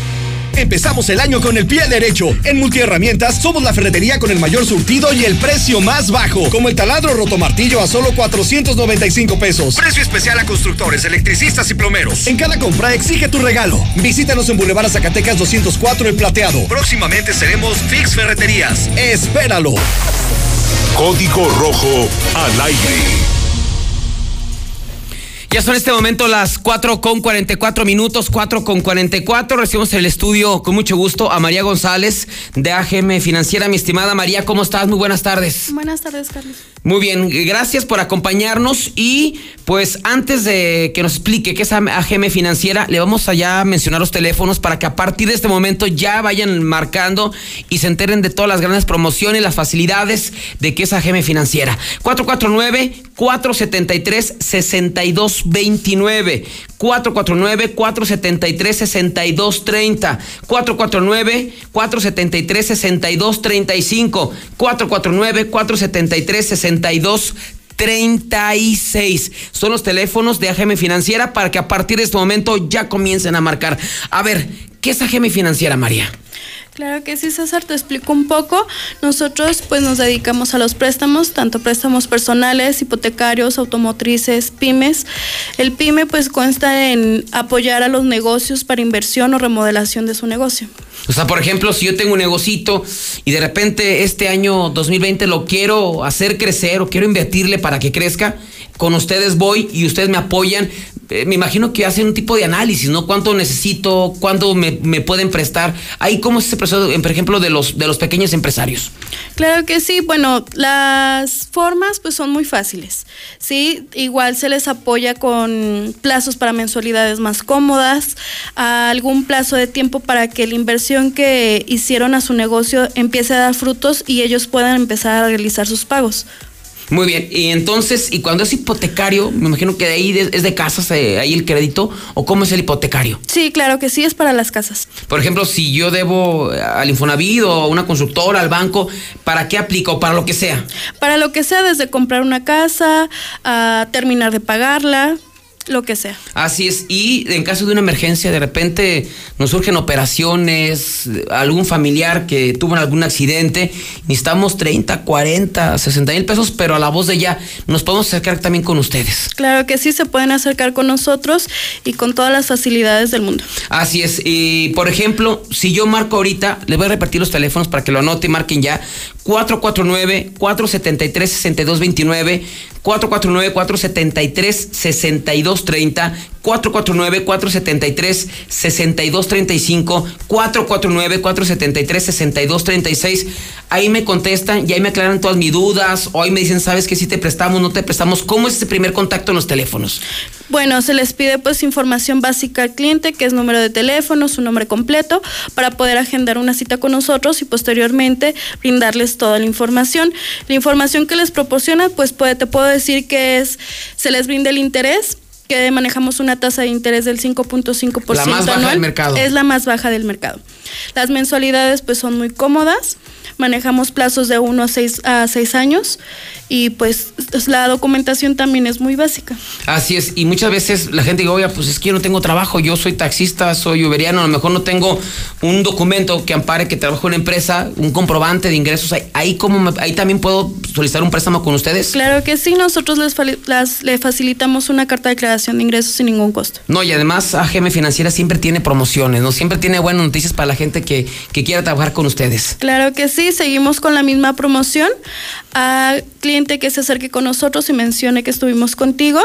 Empezamos el año con el pie derecho. En Multiherramientas somos la ferretería con el mayor surtido y el precio más bajo. Como el taladro rotomartillo a solo 495 pesos. Precio especial a constructores, electricistas y plomeros. En cada compra exige tu regalo. Visítanos en Boulevard Zacatecas 204 El Plateado. Próximamente seremos Fix Ferreterías. Espéralo. Código Rojo al aire. Ya son en este momento las 4 con 44 minutos, 4 con 44. Recibimos en el estudio con mucho gusto a María González de AGM Financiera. Mi estimada María, ¿cómo estás? Muy buenas tardes. Buenas tardes, Carlos. Muy bien, gracias por acompañarnos y pues antes de que nos explique qué es AGM Financiera, le vamos a ya mencionar los teléfonos para que a partir de este momento ya vayan marcando y se enteren de todas las grandes promociones, las facilidades de qué es AGM Financiera. 449-473-6229. 449-473-6230. 449-473-6235. 449-473-6230. 36. Son los teléfonos de AGM Financiera para que a partir de este momento ya comiencen a marcar. A ver, ¿qué es AGM Financiera, María? Claro que sí, César, te explico un poco. Nosotros pues nos dedicamos a los préstamos, tanto préstamos personales, hipotecarios, automotrices, pymes. El pyme pues consta en apoyar a los negocios para inversión o remodelación de su negocio. O sea, por ejemplo, si yo tengo un negocito y de repente este año 2020 lo quiero hacer crecer o quiero invertirle para que crezca, con ustedes voy y ustedes me apoyan. Eh, me imagino que hacen un tipo de análisis, ¿no? ¿Cuánto necesito? ¿Cuánto me, me pueden prestar? Ahí, ¿cómo es ese proceso, por ejemplo, de los, de los pequeños empresarios? Claro que sí. Bueno, las formas pues son muy fáciles, ¿sí? Igual se les apoya con plazos para mensualidades más cómodas, algún plazo de tiempo para que la inversión que hicieron a su negocio empiece a dar frutos y ellos puedan empezar a realizar sus pagos. Muy bien, y entonces, y cuando es hipotecario, me imagino que de ahí de- es de casas, eh, ahí el crédito, o cómo es el hipotecario. Sí, claro que sí, es para las casas. Por ejemplo, si yo debo eh, al Infonavit o a una constructora, al banco, ¿para qué aplico? Para lo que sea. Para lo que sea, desde comprar una casa a terminar de pagarla, lo que sea. Así es, y en caso de una emergencia, de repente nos surgen operaciones, algún familiar que tuvo algún accidente, necesitamos 30, 40, 60 mil pesos, pero a la voz de ya nos podemos acercar también con ustedes. Claro que sí, se pueden acercar con nosotros y con todas las facilidades del mundo. Así es, y por ejemplo, si yo marco ahorita, les voy a repetir los teléfonos para que lo anoten, marquen ya, 449-473-6229, 449-473-6230, 449-473-6235, 449-473-6236. Ahí me contestan y ahí me aclaran todas mis dudas ahí me dicen, ¿sabes que Si te prestamos, no te prestamos. ¿Cómo es ese primer contacto en los teléfonos? Bueno, se les pide pues información básica al cliente, que es número de teléfono, su nombre completo, para poder agendar una cita con nosotros y posteriormente brindarles toda la información. La información que les proporciona, pues puede, te puedo decir que es, se les brinda el interés, que manejamos una tasa de interés del 5.5% La más baja anual. del mercado. Es la más baja del mercado. Las mensualidades pues son muy cómodas. Manejamos plazos de 1 a 6 a seis años y pues la documentación también es muy básica. Así es, y muchas veces la gente dice, oye, pues es que yo no tengo trabajo, yo soy taxista, soy uberiano, a lo mejor no tengo un documento que ampare que trabajo en una empresa, un comprobante de ingresos, ahí, como me- ahí también puedo solicitar un préstamo con ustedes. Claro que sí, nosotros les, las- le facilitamos una carta de declaración de ingresos sin ningún costo. No, y además AGM Financiera siempre tiene promociones, ¿no? Siempre tiene buenas noticias para la gente que, que quiera trabajar con ustedes. Claro que sí, seguimos con la misma promoción. A cliente que se acerque con nosotros y mencione que estuvimos contigo,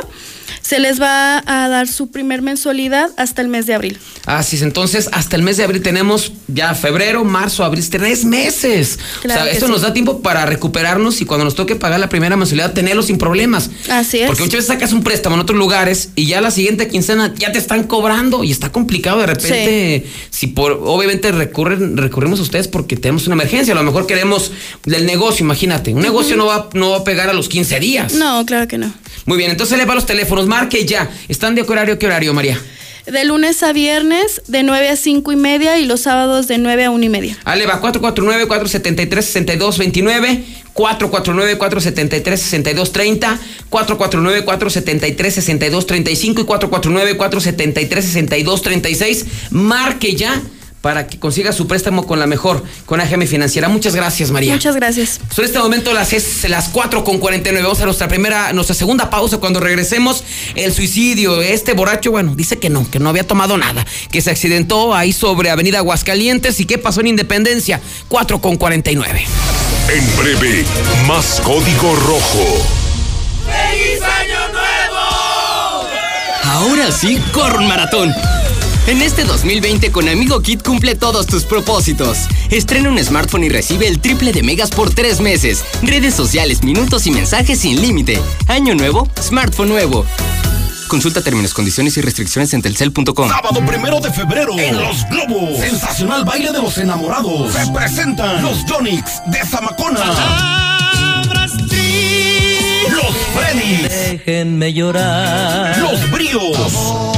se les va a dar su primer mensualidad hasta el mes de abril. Así es, entonces hasta el mes de abril tenemos ya febrero, marzo, abril, tres meses. Claro o sea, esto sí. nos da tiempo para recuperarnos y cuando nos toque pagar la primera mensualidad, tenerlo sin problemas. Así es. Porque muchas veces sacas un préstamo en otros lugares y ya la siguiente quincena ya te están cobrando y está complicado de repente. Si por, obviamente recurren, recurrimos a ustedes porque tenemos una emergencia, a lo mejor queremos del negocio, imagínate. Un negocio Ujú. no, va, no va a pegar a los 15 días. No, claro que no. Muy bien, entonces le va los teléfonos, marque ya. ¿Están de qué horario qué horario, María? De lunes a viernes, de 9 a 5 y media y los sábados de 9 a 1 y media. Ale va 449-473-6229, 449-473-6230, 449-473-6235 y 449-473-6236. Marque ya para que consiga su préstamo con la mejor, con AGM Financiera. Muchas gracias, María. Muchas gracias. Son este momento las, es, las 4 con 49. Vamos a nuestra primera, nuestra segunda pausa. Cuando regresemos, el suicidio. Este borracho, bueno, dice que no, que no había tomado nada, que se accidentó ahí sobre Avenida Aguascalientes y qué pasó en Independencia. 4 con 49. En breve, más código rojo. ¡Feliz Año Nuevo! Ahora sí, corre un maratón. En este 2020 con Amigo Kit cumple todos tus propósitos. Estrena un smartphone y recibe el triple de megas por tres meses. Redes sociales, minutos y mensajes sin límite. Año nuevo, smartphone nuevo. Consulta términos, condiciones y restricciones en telcel.com. Sábado primero de febrero en Los Globos. Sensacional baile de los enamorados. Se presentan los Jonix de Zamacona. Los Freddys. Déjenme llorar. Los Bríos.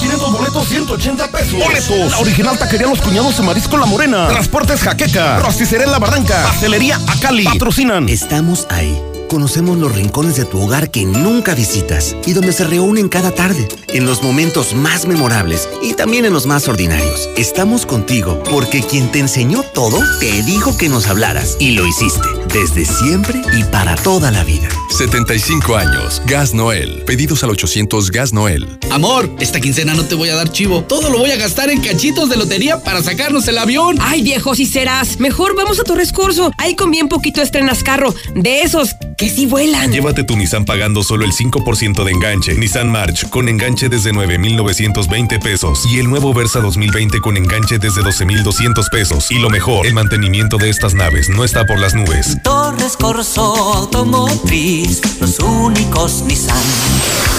Primeros 500 boletos, 180 pesos. Boletos. La original taquería Los Cuñados de Marisco La Morena. Transportes Jaqueca. Rosticería La Barranca. Pastelería Acali. Patrocinan. Estamos ahí. Conocemos los rincones de tu hogar que nunca visitas y donde se reúnen cada tarde, en los momentos más memorables y también en los más ordinarios. Estamos contigo porque quien te enseñó todo te dijo que nos hablaras y lo hiciste desde siempre y para toda la vida. 75 años. Gas Noel. Pedidos al 800 Gas Noel. Amor, esta quincena no te voy a dar chivo. Todo lo voy a gastar en cachitos de lotería para sacarnos el avión. Ay, viejo, si serás. Mejor vamos a Torres Corso. Ahí con bien poquito estrenas carro. De esos que sí vuelan. Llévate tu Nissan pagando solo el 5% de enganche. Nissan March con enganche desde 9,920 pesos. Y el nuevo Versa 2020 con enganche desde 12,200 pesos. Y lo mejor, el mantenimiento de estas naves no está por las nubes. Torres Corso Automotriz, los únicos Nissan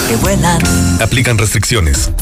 que vuelan. Aplican restricciones.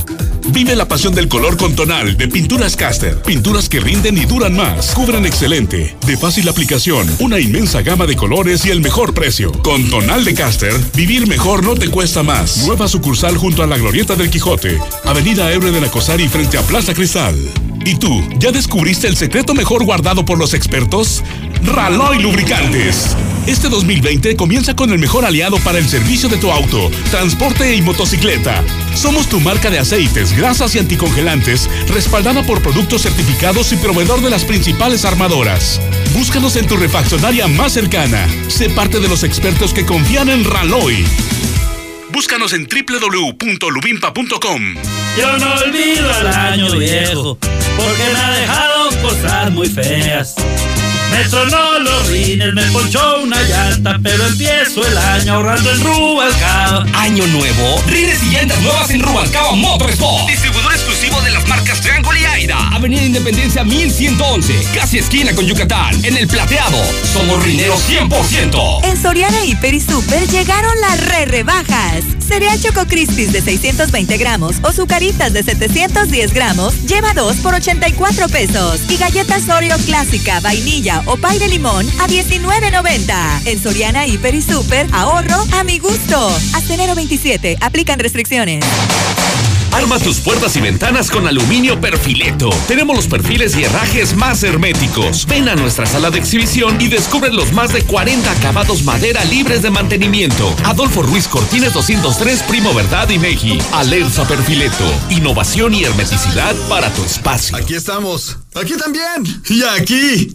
Vive la pasión del color con tonal de Pinturas Caster. Pinturas que rinden y duran más. Cubren excelente. De fácil aplicación. Una inmensa gama de colores y el mejor precio. Con tonal de Caster, vivir mejor no te cuesta más. Nueva sucursal junto a la Glorieta del Quijote. Avenida Ebre de la Cosari frente a Plaza Cristal. ¿Y tú, ya descubriste el secreto mejor guardado por los expertos? Raloy Lubricantes. Este 2020 comienza con el mejor aliado para el servicio de tu auto, transporte y motocicleta. Somos tu marca de aceites, grasas y anticongelantes, respaldada por productos certificados y proveedor de las principales armadoras. Búscanos en tu refaccionaria más cercana. Sé parte de los expertos que confían en Raloy. Búscanos en www.lubimpa.com. Yo no olvido el año viejo, porque me ha dejado cosas muy feas. Me sonó los rines, me ponchó una llanta, pero empiezo el año ahorrando en Rubalcaba. ¿Año nuevo? Rines y llantas nuevas en Rubalcaba Motorsport. Distribuidor Avenida Independencia 1111, casi esquina con Yucatán, en el plateado. Somos rineros 100%. En Soriana Hiper y Super llegaron las re rebajas. Cereal Choco Crispies de 620 gramos o Zucaritas de 710 gramos, lleva 2 por 84 pesos. Y galletas Oreo clásica, vainilla o pay de limón a 19.90. En Soriana Hiper y Super, ahorro a mi gusto. Hasta enero 27, aplican restricciones. Arma tus puertas y ventanas con aluminio perfileto. Tenemos los perfiles y herrajes más herméticos. Ven a nuestra sala de exhibición y descubre los más de 40 acabados madera libres de mantenimiento. Adolfo Ruiz Cortines 203, Primo Verdad y Meji. Alerza Perfileto. Innovación y hermeticidad para tu espacio. Aquí estamos. Aquí también. Y aquí.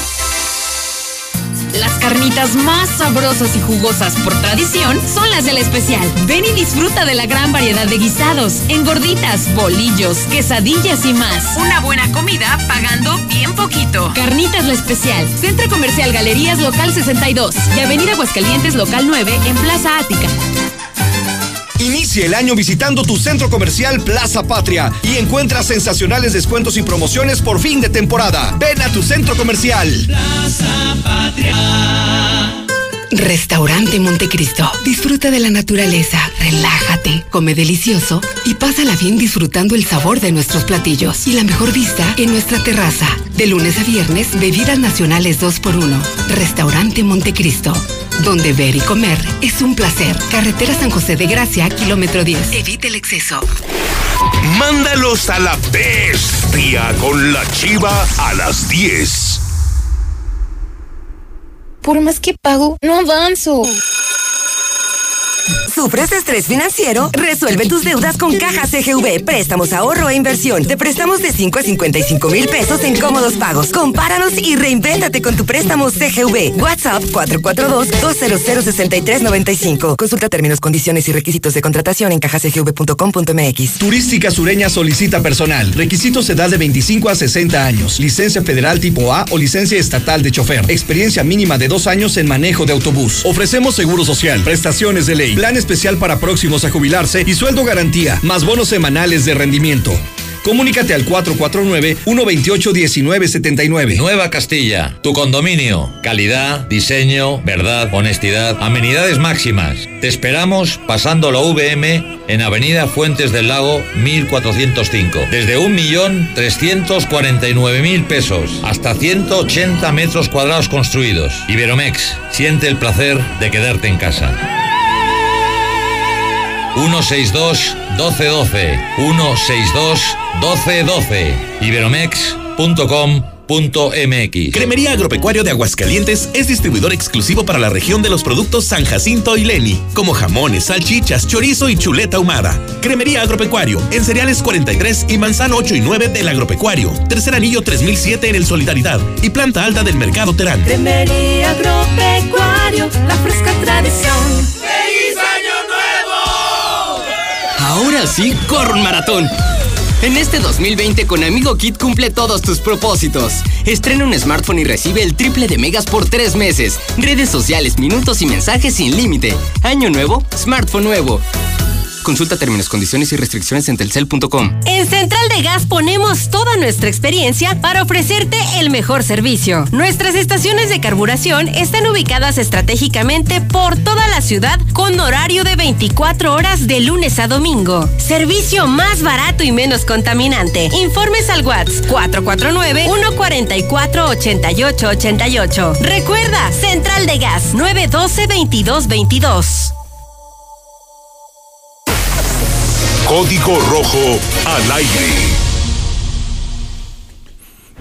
Las carnitas más sabrosas y jugosas por tradición son las del especial. Ven y disfruta de la gran variedad de guisados, engorditas, bolillos, quesadillas y más. Una buena comida pagando bien poquito. Carnitas la especial. Centro Comercial Galerías Local 62 y Avenida Aguascalientes Local 9 en Plaza Ática. Inicia el año visitando tu centro comercial Plaza Patria y encuentra sensacionales descuentos y promociones por fin de temporada. Ven a tu centro comercial. Plaza Patria. Restaurante Montecristo. Disfruta de la naturaleza, relájate, come delicioso y pásala bien disfrutando el sabor de nuestros platillos y la mejor vista en nuestra terraza. De lunes a viernes, bebidas nacionales 2x1. Restaurante Montecristo. Donde ver y comer es un placer. Carretera San José de Gracia, kilómetro 10. Evite el exceso. Mándalos a la bestia con la chiva a las 10. Por más que pago, no avanzo. ¿Sufres estrés financiero? Resuelve tus deudas con Caja CGV, préstamos, ahorro e inversión. Te prestamos de 5 a 55 mil pesos en cómodos pagos. Compáranos y reinvéntate con tu préstamo CGV. WhatsApp 442-200-6395. Consulta términos, condiciones y requisitos de contratación en cajacgv.com.mx. Turística Sureña solicita personal. Requisitos edad de 25 a 60 años. Licencia federal tipo A o licencia estatal de chofer. Experiencia mínima de dos años en manejo de autobús. Ofrecemos seguro social, prestaciones de ley, plan especial para próximos a jubilarse y sueldo garantía, más bonos semanales de rendimiento. Comunícate al 449-128-1979. Nueva Castilla, tu condominio. Calidad, diseño, verdad, honestidad, amenidades máximas. Te esperamos pasando la VM en Avenida Fuentes del Lago 1405. Desde 1.349.000 pesos hasta 180 metros cuadrados construidos. Iberomex, siente el placer de quedarte en casa. 162 1212 162 1212 iberomex.com.mx Cremería Agropecuario de Aguascalientes es distribuidor exclusivo para la región de los productos San Jacinto y Leni, como jamones, salchichas, chorizo y chuleta ahumada. Cremería Agropecuario, en cereales 43 y manzano 8 y 9 del Agropecuario. Tercer anillo 3007 en el Solidaridad y planta alta del Mercado Terán. Cremería Agropecuario, la fresca tradición. ¡Feliz Año! Ahora sí, corre un maratón. En este 2020 con Amigo Kit cumple todos tus propósitos. Estrena un smartphone y recibe el triple de megas por tres meses. Redes sociales, minutos y mensajes sin límite. Año nuevo, smartphone nuevo. Consulta términos, condiciones y restricciones en telcel.com. En Central de Gas ponemos toda nuestra experiencia para ofrecerte el mejor servicio. Nuestras estaciones de carburación están ubicadas estratégicamente por toda la ciudad con horario de 24 horas de lunes a domingo. Servicio más barato y menos contaminante. Informes al WhatsApp 449 144 8888. Recuerda, Central de Gas 912 Código Rojo al aire.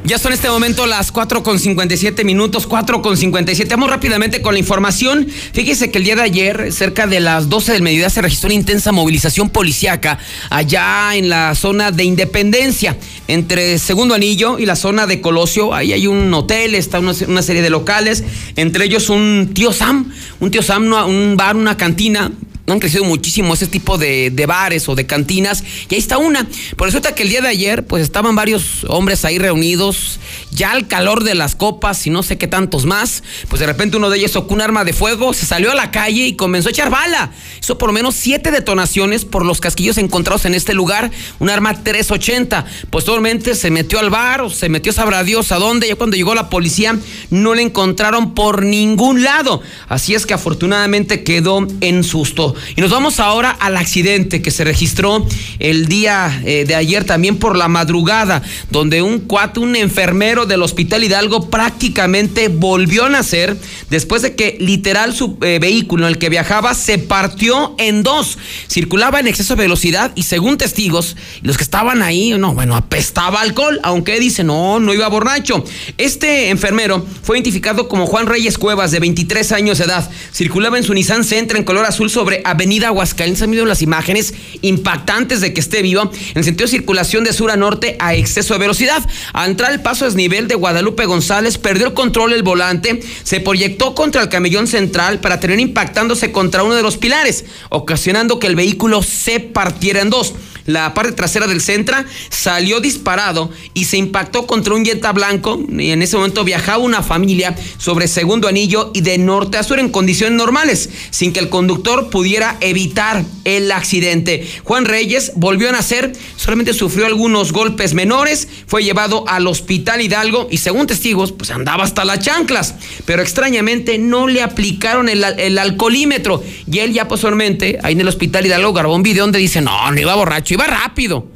Ya son este momento las 4 con 57 minutos, 4 con 57. Vamos rápidamente con la información. Fíjese que el día de ayer, cerca de las 12 del mediodía, se registró una intensa movilización policiaca allá en la zona de Independencia, entre Segundo Anillo y la zona de Colosio. Ahí hay un hotel, está una, una serie de locales, entre ellos un tío Sam, un tío Sam, un bar, una cantina han crecido muchísimo ese tipo de, de, bares o de cantinas. Y ahí está una. Por resulta que el día de ayer, pues estaban varios hombres ahí reunidos, ya al calor de las copas y no sé qué tantos más. Pues de repente uno de ellos sacó un arma de fuego, se salió a la calle y comenzó a echar bala. Hizo por lo menos siete detonaciones por los casquillos encontrados en este lugar. Un arma 380. Posteriormente se metió al bar o se metió, sabrá Dios a dónde. Ya cuando llegó la policía, no le encontraron por ningún lado. Así es que afortunadamente quedó en susto. Y nos vamos ahora al accidente que se registró el día eh, de ayer también por la madrugada, donde un cuate, un enfermero del Hospital Hidalgo prácticamente volvió a nacer después de que literal su eh, vehículo en el que viajaba se partió en dos. Circulaba en exceso de velocidad y según testigos, los que estaban ahí, no, bueno, apestaba alcohol, aunque dice, no, no iba borracho. Este enfermero fue identificado como Juan Reyes Cuevas, de 23 años de edad. Circulaba en su Nissan Sentra en color azul sobre Avenida Aguascalientes. Han visto las imágenes impactantes de que esté vivo en el sentido de circulación de sur a norte a exceso de velocidad. Al entrar el paso desnivel de Guadalupe González, perdió el control del volante, se proyectó contra el camellón central para terminar impactándose contra uno de los pilares, ocasionando que el vehículo se partiera en dos la parte trasera del Centra, salió disparado y se impactó contra un Jetta blanco. Y en ese momento viajaba una familia sobre segundo anillo y de norte a sur en condiciones normales, sin que el conductor pudiera evitar el accidente. Juan Reyes volvió a nacer, solamente sufrió algunos golpes menores, fue llevado al hospital Hidalgo y según testigos, pues andaba hasta las chanclas, pero extrañamente no le aplicaron el, el alcoholímetro y él ya posteriormente, ahí en el hospital Hidalgo, grabó un video donde dice, no, no iba borracho, iba rápido,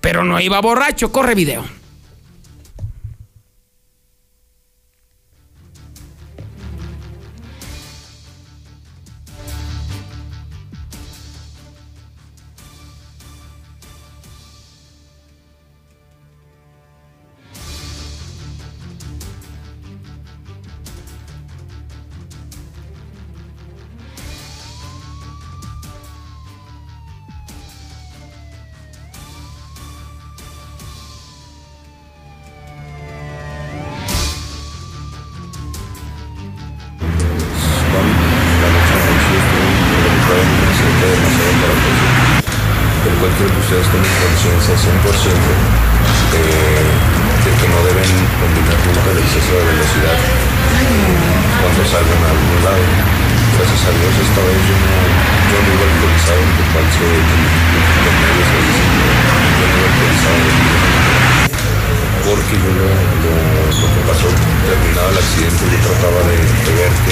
pero no iba borracho. Corre video.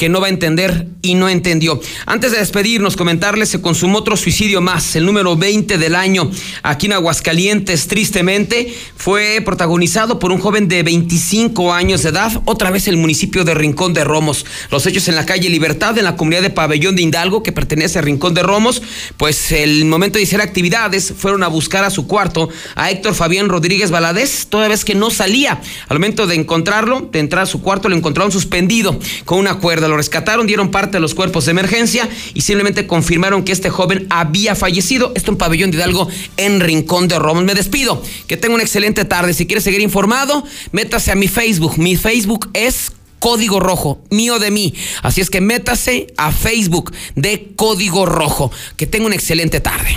que no va a entender y no entendió. Antes de despedirnos, comentarles, se consumó otro suicidio más, el número 20 del año aquí en Aguascalientes, tristemente, fue protagonizado por un joven de 25 años de edad, otra vez el municipio de Rincón de Romos. Los hechos en la calle Libertad, en la comunidad de Pabellón de Hidalgo, que pertenece a Rincón de Romos, pues el momento de hacer actividades, fueron a buscar a su cuarto a Héctor Fabián Rodríguez Valadez, toda vez que no salía. Al momento de encontrarlo, de entrar a su cuarto, lo encontraron suspendido con una cuerda lo rescataron, dieron parte a los cuerpos de emergencia y simplemente confirmaron que este joven había fallecido. Esto en Pabellón de Hidalgo, en Rincón de Roma. Me despido. Que tenga una excelente tarde. Si quiere seguir informado, métase a mi Facebook. Mi Facebook es Código Rojo, mío de mí. Así es que métase a Facebook de Código Rojo. Que tenga una excelente tarde.